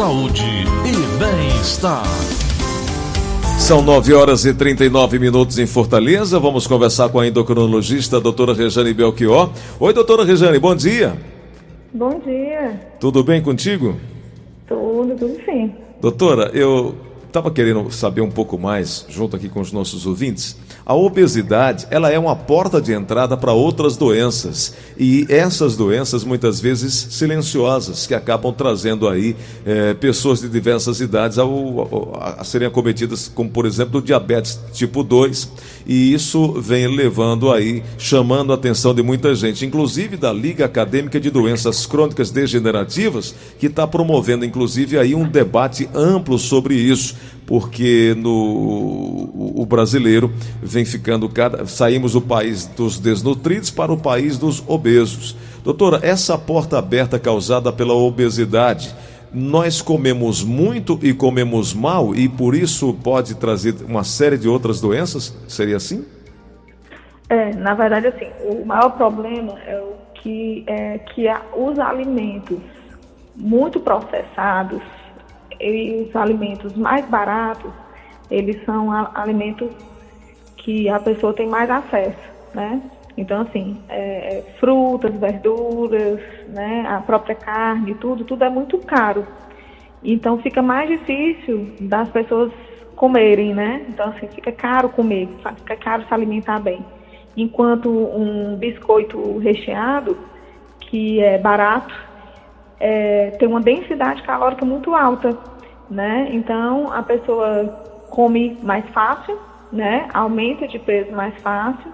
saúde e bem-estar. São 9 horas e 39 minutos em Fortaleza. Vamos conversar com a endocrinologista, a doutora Rejane Belchior. Oi, doutora Rejane, bom dia. Bom dia. Tudo bem contigo? Tudo, tudo sim. Doutora, eu estava querendo saber um pouco mais, junto aqui com os nossos ouvintes. A obesidade, ela é uma porta de entrada para outras doenças. E essas doenças, muitas vezes, silenciosas, que acabam trazendo aí é, pessoas de diversas idades ao, ao, a serem acometidas, como por exemplo, o diabetes tipo 2. E isso vem levando aí, chamando a atenção de muita gente, inclusive da Liga Acadêmica de Doenças Crônicas Degenerativas, que está promovendo, inclusive, aí um debate amplo sobre isso porque no o, brasileiro vem ficando cada saímos do país dos desnutridos para o país dos obesos. Doutora, essa porta aberta causada pela obesidade, nós comemos muito e comemos mal e por isso pode trazer uma série de outras doenças? Seria assim? É, na verdade, assim, o maior problema é o que, é, que os alimentos muito processados e os alimentos mais baratos, eles são alimentos que a pessoa tem mais acesso, né? Então, assim, é, é, frutas, verduras, né, a própria carne, tudo, tudo é muito caro. Então, fica mais difícil das pessoas comerem, né? Então, assim, fica caro comer, fica caro se alimentar bem. Enquanto um biscoito recheado, que é barato, é, tem uma densidade calórica muito alta, né? Então a pessoa come mais fácil, né? Aumenta de peso mais fácil.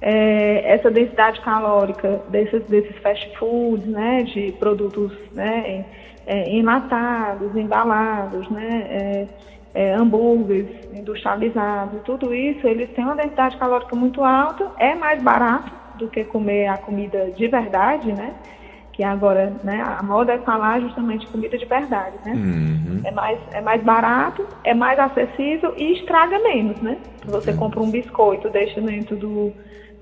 É, essa densidade calórica desses, desses fast foods, né? De produtos, né? É, enlatados, embalados, né? É, é, hambúrgueres industrializados, tudo isso, eles têm uma densidade calórica muito alta, é mais barato do que comer a comida de verdade, né? Que agora, né, a moda é falar justamente comida de verdade, né? Uhum. É, mais, é mais barato, é mais acessível e estraga menos, né? Você uhum. compra um biscoito, deixa dentro do,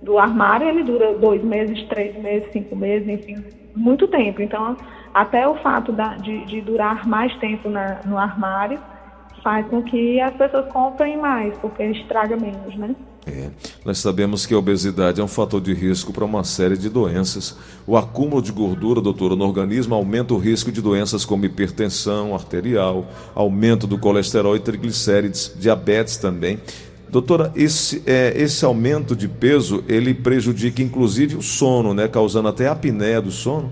do armário, ele dura dois meses, três meses, cinco meses, enfim, muito tempo. Então, até o fato da, de, de durar mais tempo na, no armário faz com que as pessoas comprem mais, porque estraga menos, né? É. Nós sabemos que a obesidade é um fator de risco para uma série de doenças. O acúmulo de gordura, doutora, no organismo aumenta o risco de doenças como hipertensão arterial, aumento do colesterol e triglicérides, diabetes também. Doutora, esse, é, esse aumento de peso, ele prejudica inclusive o sono, né? Causando até a apneia do sono?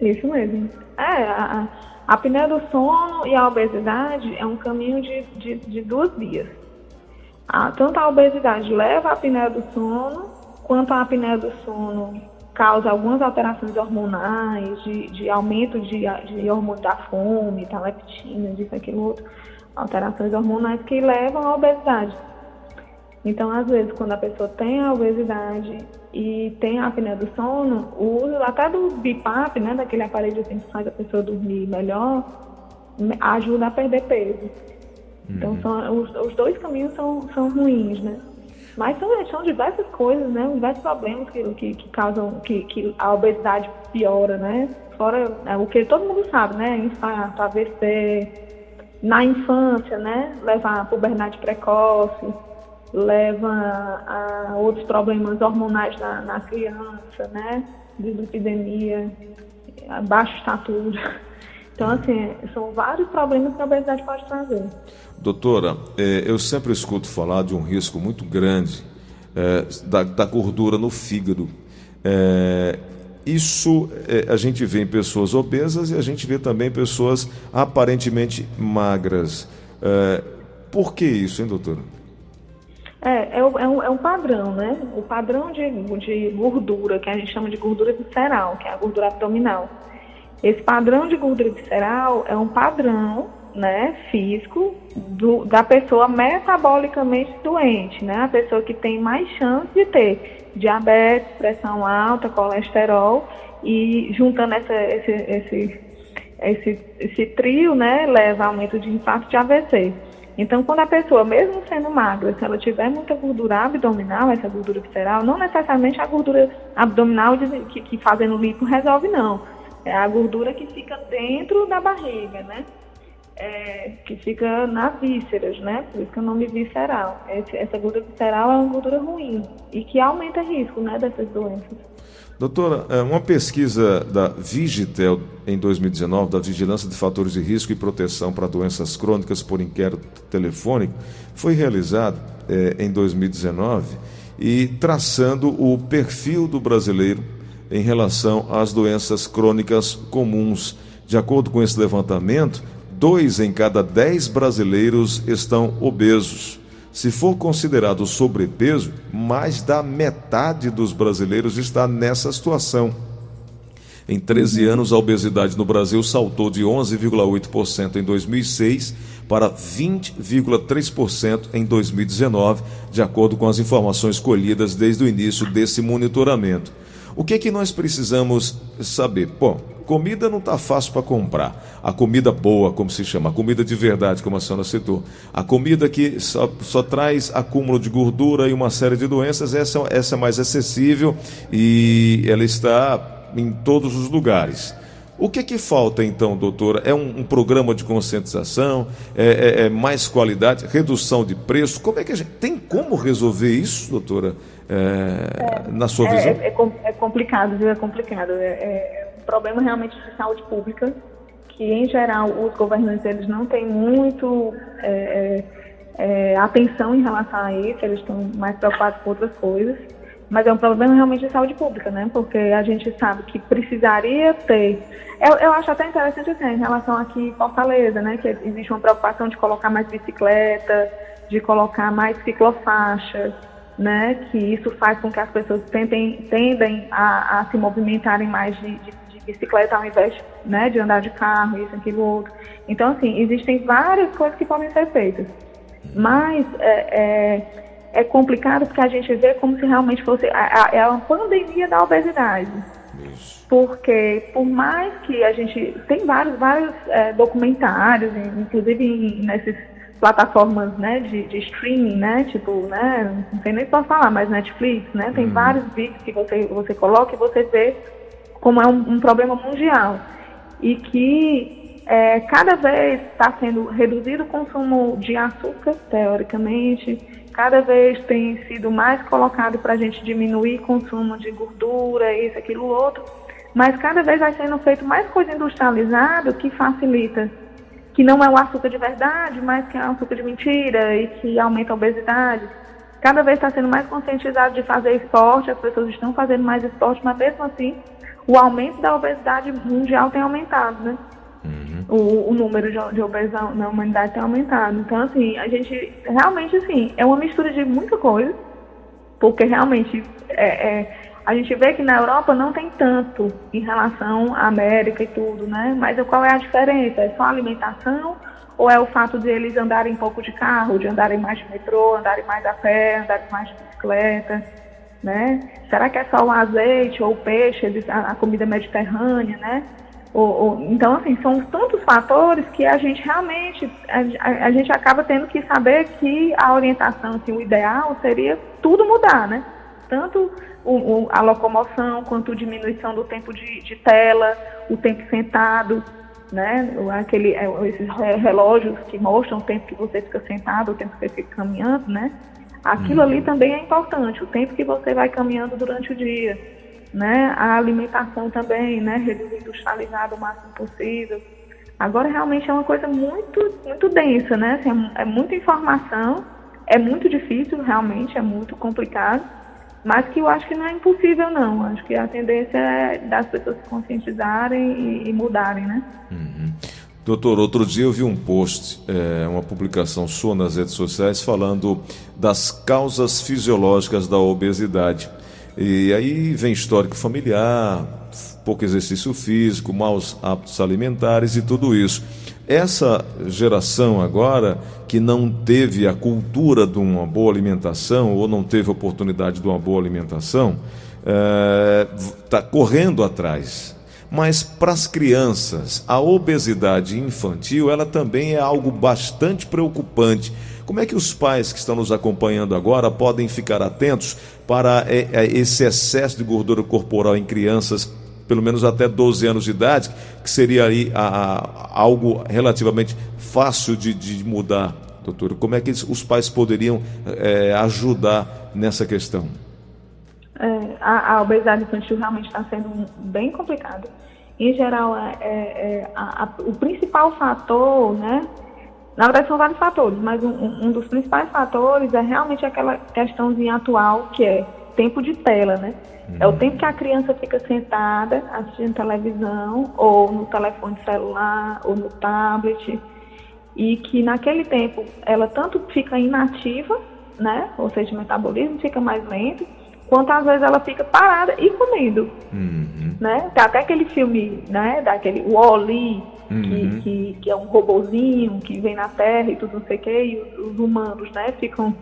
Isso mesmo. É, a, a apneia do sono e a obesidade é um caminho de, de, de duas vias a, tanto a obesidade leva à apneia do sono, quanto a apneia do sono causa algumas alterações hormonais, de, de aumento de, de hormônio da fome, da leptina, disso, aquilo outro, alterações hormonais que levam à obesidade. Então, às vezes, quando a pessoa tem a obesidade e tem a apneia do sono, o uso até do BIPAP, né, daquele aparelho que faz a pessoa dormir melhor, ajuda a perder peso. Então, são, os, os, dois caminhos são, são ruins, né? Mas são, são diversas coisas, né? Diversos problemas que, que, que causam, que, que a obesidade piora, né? Fora é, o que todo mundo sabe, né? Infarto, AVC, na infância, né? Leva a puberdade precoce, leva a outros problemas hormonais na, na criança, né? Dislipidemia, baixa estatura. Então, assim, são vários problemas que a obesidade pode trazer. Doutora, é, eu sempre escuto falar de um risco muito grande é, da, da, gordura no fígado. É, isso a gente vê em pessoas obesas e a gente vê também pessoas aparentemente magras. Por que isso, hein, doutora? É, é, um, é um padrão, né? O padrão de, de gordura, que a gente chama de gordura visceral, que é a gordura abdominal. Esse padrão de gordura visceral é um padrão né, físico do, da pessoa metabolicamente doente, né? A pessoa que tem mais chance de ter diabetes, pressão alta, colesterol e juntando essa, esse, esse, esse, esse trio, né, leva a aumento de infarto de AVC. Então, quando a pessoa, mesmo sendo magra, se ela tiver muita gordura abdominal, essa gordura visceral, não necessariamente a gordura abdominal que, que fazendo lipo resolve, não É a gordura que fica dentro da barriga, né? É, que fica nas vísceras, né? Por isso que é o nome visceral. Esse, essa gordura visceral é uma gordura ruim e que aumenta risco, né, dessas doenças. Doutora, é, uma pesquisa da Vigitel em 2019, da Vigilância de Fatores de Risco e Proteção para Doenças Crônicas por Inquérito Telefônico, foi realizada é, em 2019 e traçando o perfil do brasileiro em relação às doenças crônicas comuns. De acordo com esse levantamento, dois em cada dez brasileiros estão obesos. Se for considerado sobrepeso, mais da metade dos brasileiros está nessa situação. Em 13 anos, a obesidade no Brasil saltou de 11,8% em 2006 para 20,3% em 2019, de acordo com as informações colhidas desde o início desse monitoramento. O que é que nós precisamos saber? Bom, comida não está fácil para comprar. A comida boa, como se chama, a comida de verdade, como a senhora citou. A comida que só, só traz acúmulo de gordura e uma série de doenças, essa, essa é mais acessível e ela está em todos os lugares. O que, que falta então, doutora? É um, um programa de conscientização? É, é, é, mais qualidade? Redução de preço? Como é que a gente. Tem como resolver isso, doutora? É, na sua é, visão? É, é, complicado, viu? É complicado. É, um problema realmente de saúde pública, que em geral os governantes eles não têm muito atenção em relação a isso, eles estão mais preocupados com outras coisas. Mas é um problema realmente de saúde pública, né? Porque a gente sabe que precisaria ter. Eu, eu acho até interessante assim, em relação aqui em Fortaleza, né? Que existe uma preocupação de colocar mais bicicleta, de colocar mais ciclofaixas, né? Que isso faz com que as pessoas tentem, tendem a, a se movimentarem mais de, de, de, bicicleta ao invés né, de andar de carro, isso, aquilo, outro. Então, assim, existem várias coisas que podem ser feitas. Mas é, é, é complicado porque a gente vê como se realmente fosse a, a, é uma pandemia da obesidade. Isso. Porque por mais que a gente tem vários, vários é, documentários, inclusive nessas plataformas né, de, de, streaming, né? Tipo, né? Não sei nem se posso falar, mas Netflix, né? Tem uhum. vários vídeos que você, você coloca e você vê como é um, um problema mundial. E que é, cada vez está sendo reduzido o consumo de açúcar, teoricamente, cada vez tem sido mais colocado para a gente diminuir consumo de gordura, isso, aquilo, outro, mas cada vez vai sendo feito mais coisa industrializada que facilita, que não é o açúcar de verdade, mas que é o açúcar de mentira e que aumenta a obesidade. Cada vez está sendo mais conscientizado de fazer esporte, as pessoas estão fazendo mais esporte, mas mesmo assim o aumento da obesidade mundial tem aumentado, né? O, o número de, de obesos na humanidade tem aumentado. Então, assim, a gente realmente, assim, é uma mistura de muita coisa, porque realmente é, é, a gente vê que na Europa não tem tanto em relação à América e tudo, né? Mas qual é a diferença? É só alimentação ou é o fato de eles andarem pouco de carro, de andarem mais de metrô, andarem mais a pé, andarem mais de bicicleta, né? Será que é só o azeite ou o peixe, a comida mediterrânea, né? Então, assim, são tantos fatores que a gente realmente, a, a, gente acaba tendo que saber que a orientação, assim, o ideal seria tudo mudar, né? Tanto o, o, a locomoção, quanto a diminuição do tempo de, de, tela, o tempo sentado, né? Aquele, é, esses relógios que mostram o tempo que você fica sentado, o tempo que você fica caminhando, né? Aquilo ali uhum. também é importante, o tempo que você vai caminhando durante o dia né? A alimentação também, né? Reduzir industrializada o máximo possível. Agora realmente é uma coisa muito, muito densa, né? Assim, é, é muita informação, é muito difícil, realmente, é muito complicado, mas que eu acho que não é impossível não. Acho que a tendência é das pessoas se conscientizarem e mudarem, né? Uhum. Doutor, outro dia eu vi um post, é, uma publicação sua nas redes sociais falando das causas fisiológicas da obesidade. E aí vem histórico familiar, pouco exercício físico, maus hábitos alimentares e tudo isso. Essa geração agora que não teve a cultura de uma boa alimentação ou não teve a oportunidade de uma boa alimentação, está é, correndo atrás. Mas para as crianças, a obesidade infantil ela também é algo bastante preocupante como é que os pais que estão nos acompanhando agora podem ficar atentos para é, é, esse excesso de gordura corporal em crianças pelo menos até 12 anos de idade, que seria aí a, a, algo relativamente fácil de, de mudar, doutor? Como é que os pais poderiam é, ajudar nessa questão? É, a, a, obesidade infantil realmente está sendo bem complicada. Em geral, é, é, a, o principal fator, né? Na verdade, são vários fatores, mas um, um, dos principais fatores é realmente aquela questãozinha atual que é tempo de tela, né? Uhum. É o tempo que a criança fica sentada assistindo televisão, ou no telefone celular, ou no tablet, e que naquele tempo ela tanto fica inativa, né? Ou seja, o metabolismo fica mais lento, quanto às vezes ela fica parada e comendo. Uhum. Né? Tem até aquele filme, né, daquele Wall-E, uhum. que, que, que, é um robozinho que vem na Terra e tudo não sei o que, e os, os, humanos, né, ficam,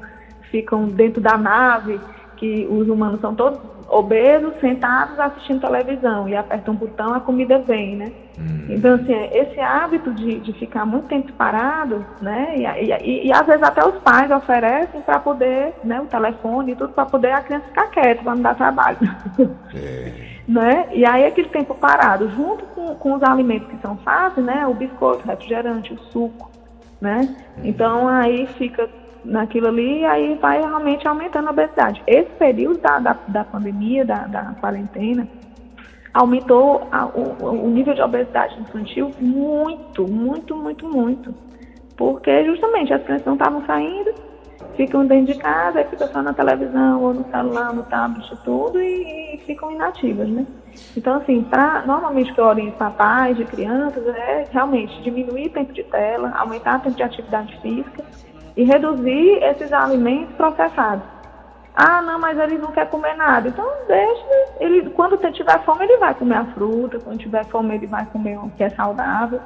ficam dentro da nave, que os humanos são todos obesos, sentados assistindo televisão e aperta um botão, a comida vem, né? Hum. Então, assim, esse hábito de, de ficar muito tempo parado, né? E, e, e às vezes até os pais oferecem para poder, né? O telefone e tudo, para poder a criança ficar quieta, para não dar trabalho. É. né? E aí aquele tempo parado, junto com, com os alimentos que são fáceis, né? O biscoito, o refrigerante, o suco, né? Hum. Então aí fica naquilo ali, e aí vai realmente aumentando a obesidade. Esse período da, da, da pandemia, da, da quarentena, aumentou a, o, o nível de obesidade infantil muito, muito, muito, muito. Porque justamente as crianças não estavam saindo, ficam dentro de casa, ficam só na televisão, ou no celular, no tablet, tudo, e, e ficam inativas, né? Então, assim, pra, normalmente o que eu oriento pais de crianças é realmente diminuir o tempo de tela, aumentar o tempo de atividade física e reduzir esses alimentos processados. Ah, não, mas ele não quer comer nada. Então deixa, ele, quando tiver fome, ele vai comer a fruta, quando tiver fome, ele vai comer o que é saudável.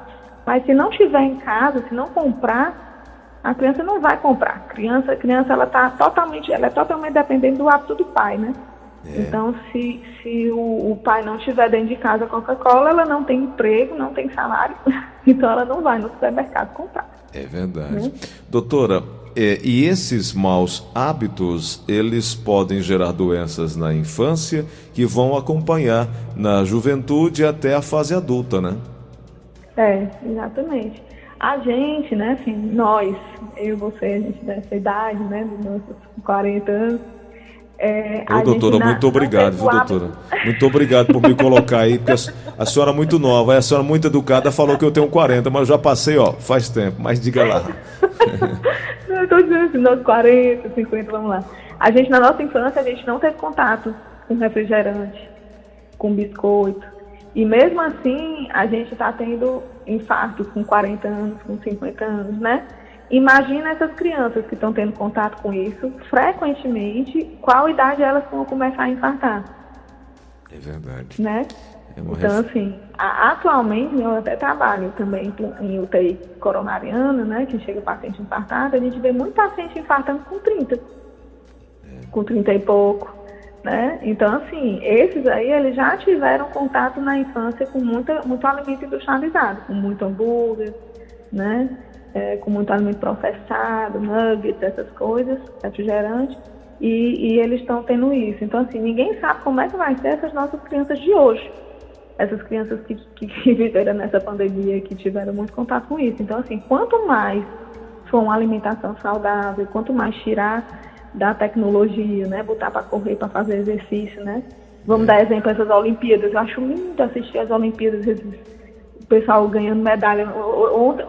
Mas se não tiver em casa, se não comprar, a criança não vai comprar. A criança, a criança ela tá totalmente, ela é totalmente dependente do hábito do pai, né? É. Então, se, se o, o, pai não estiver dentro de casa Coca-Cola, ela não tem emprego, não tem salário, então ela não vai no supermercado comprar. É verdade. Né? Doutora, é, e esses maus hábitos, eles podem gerar doenças na infância que vão acompanhar na juventude até a fase adulta, né? É, exatamente. A gente, né, assim, nós, eu você, a gente dessa idade, né, dos nossos 40 anos, é, Ô, doutora, na, muito obrigado, viu, doutora? Muito obrigado por me colocar aí, porque a, a, senhora é muito nova, a senhora é muito educada, falou que eu tenho 40, mas eu já passei, ó, faz tempo, mas diga lá. não, eu tô dizendo assim, nós 40, 50, vamos lá. A gente, na nossa infância, a gente não teve contato com refrigerante, com biscoito. E mesmo assim, a gente está tendo infarto com 40 anos, com 50 anos, né? Imagina essas crianças que estão tendo contato com isso frequentemente, qual idade elas vão começar a infartar? É verdade. Né? É então, ref... assim, a, atualmente eu até trabalho também em UTI coronariana, né? Que chega paciente infartado, a gente vê muito paciente infartando com 30. É. Com 30 e pouco. Né? Então, assim, esses aí, eles já tiveram contato na infância com muita, muito alimento industrializado, com muito hambúrguer, né? É, com muito alimento processado, nuggets, essas coisas, refrigerante, e, e eles estão tendo isso. Então, assim, ninguém sabe como é que vai ser essas nossas crianças de hoje. Essas crianças que, que, que viveram nessa pandemia, que tiveram muito contato com isso. Então, assim, quanto mais for uma alimentação saudável, quanto mais tirar da tecnologia, né, botar para correr, para fazer exercício, né? Vamos dar exemplo essas Olimpíadas. Eu acho lindo assistir as Olimpíadas, esses o pessoal ganhando medalha.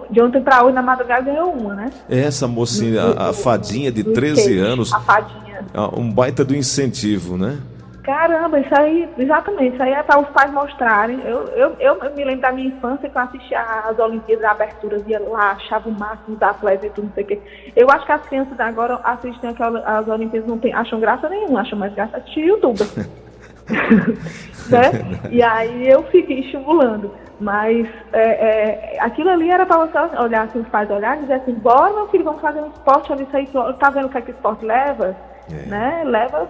De ontem para hoje, na madrugada, ganhou uma, né? Essa mocinha, a, a fadinha de 13 skate, anos. A fadinha. Um baita do incentivo, né? Caramba, isso aí, exatamente, isso aí é para os pais mostrarem. Eu, eu, eu, me lembro da minha infância que eu assistia às Olimpíadas, aberturas, ia lá, achava o máximo da atletas e tudo, não sei o quê. Eu acho que as crianças agora assistem às Olimpíadas não tem, acham graça nenhuma, acham mais graça assistir YouTube. né? E aí eu fiquei estimulando. Mas é, é, aquilo ali era para você olhar, assim, os pais olharem e dizer assim, bora meu filho, vamos fazer um esporte, isso aí, tá vendo o que, é que o esporte leva? É. Né? Leva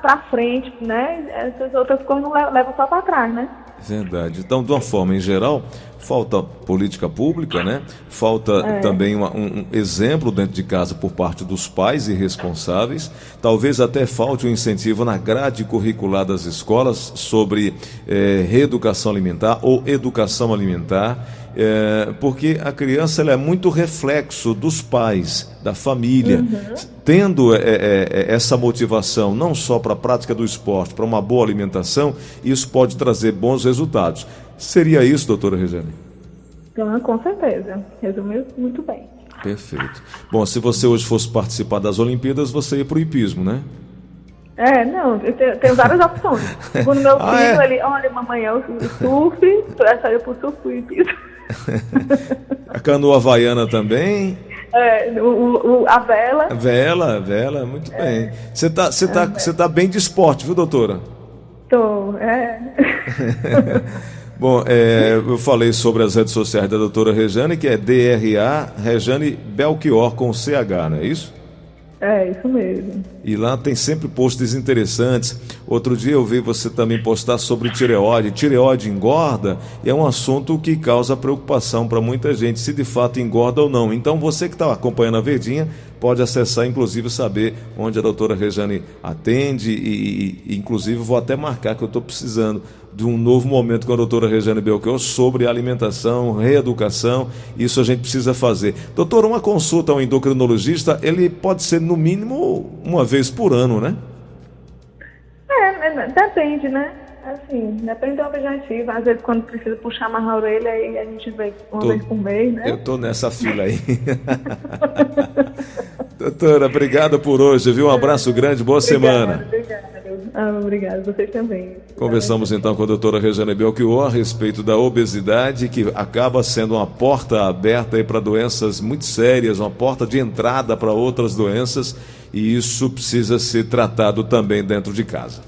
para frente, né? Essas outras coisas não levam, levam só para trás, né? Verdade. Então, de uma forma em geral, falta política pública, né? Falta é. também uma, um, um, exemplo dentro de casa por parte dos pais e responsáveis. Talvez até falte um incentivo na grade curricular das escolas sobre é, reeducação alimentar ou educação alimentar. É, porque a criança ela é muito reflexo dos pais, da família. Uhum. Tendo é, é essa motivação, não só para a prática do esporte, para uma boa alimentação, isso pode trazer bons resultados. Seria isso, doutora Regiane? Ah, com certeza. Resumiu muito bem. Perfeito. Bom, se você hoje fosse participar das Olimpíadas, você ia para o hipismo, né? É, não, tenho várias opções. Segundo meu filho, ah, é? ele, olha, mamãe, eu surf, essa eu pro surf e hipismo. A canoa havaiana também? É, o, o, a vela. Vela, vela, muito é. bem. Você tá, você tá, você tá bem de esporte, viu, doutora? Tô, é. Bom, é, eu falei sobre as redes sociais da doutora Rejane, que é DRA Rejane Belchior com CH, não é isso? É, isso mesmo. E lá tem sempre posts interessantes. Outro dia eu vi você também postar sobre tireoide. Tireoide engorda e é um assunto que causa preocupação para muita gente, se de fato engorda ou não. Então você que está acompanhando a Verdinha pode acessar, inclusive, saber onde a doutora Rejane atende e, e inclusive, vou até marcar que eu estou precisando de um novo momento com a doutora Regiane Belchior sobre alimentação, reeducação, isso a gente precisa fazer. Doutora, uma consulta ao endocrinologista, ele pode ser no mínimo uma vez por ano, né? É, é depende, né? Assim, depende do objetivo. Às vezes, quando precisa puxar mais a orelha, aí a gente vê uma tô, vez por mês, né? Eu tô nessa fila aí. Doutora, obrigada por hoje, viu? Um abraço grande, boa obrigada, semana. Obrigada. Ah, obrigada, vocês também. Conversamos então com a doutora Regiane Belchior a respeito da obesidade, que acaba sendo uma porta aberta para doenças muito sérias, uma porta de entrada para outras doenças, e isso precisa ser tratado também dentro de casa.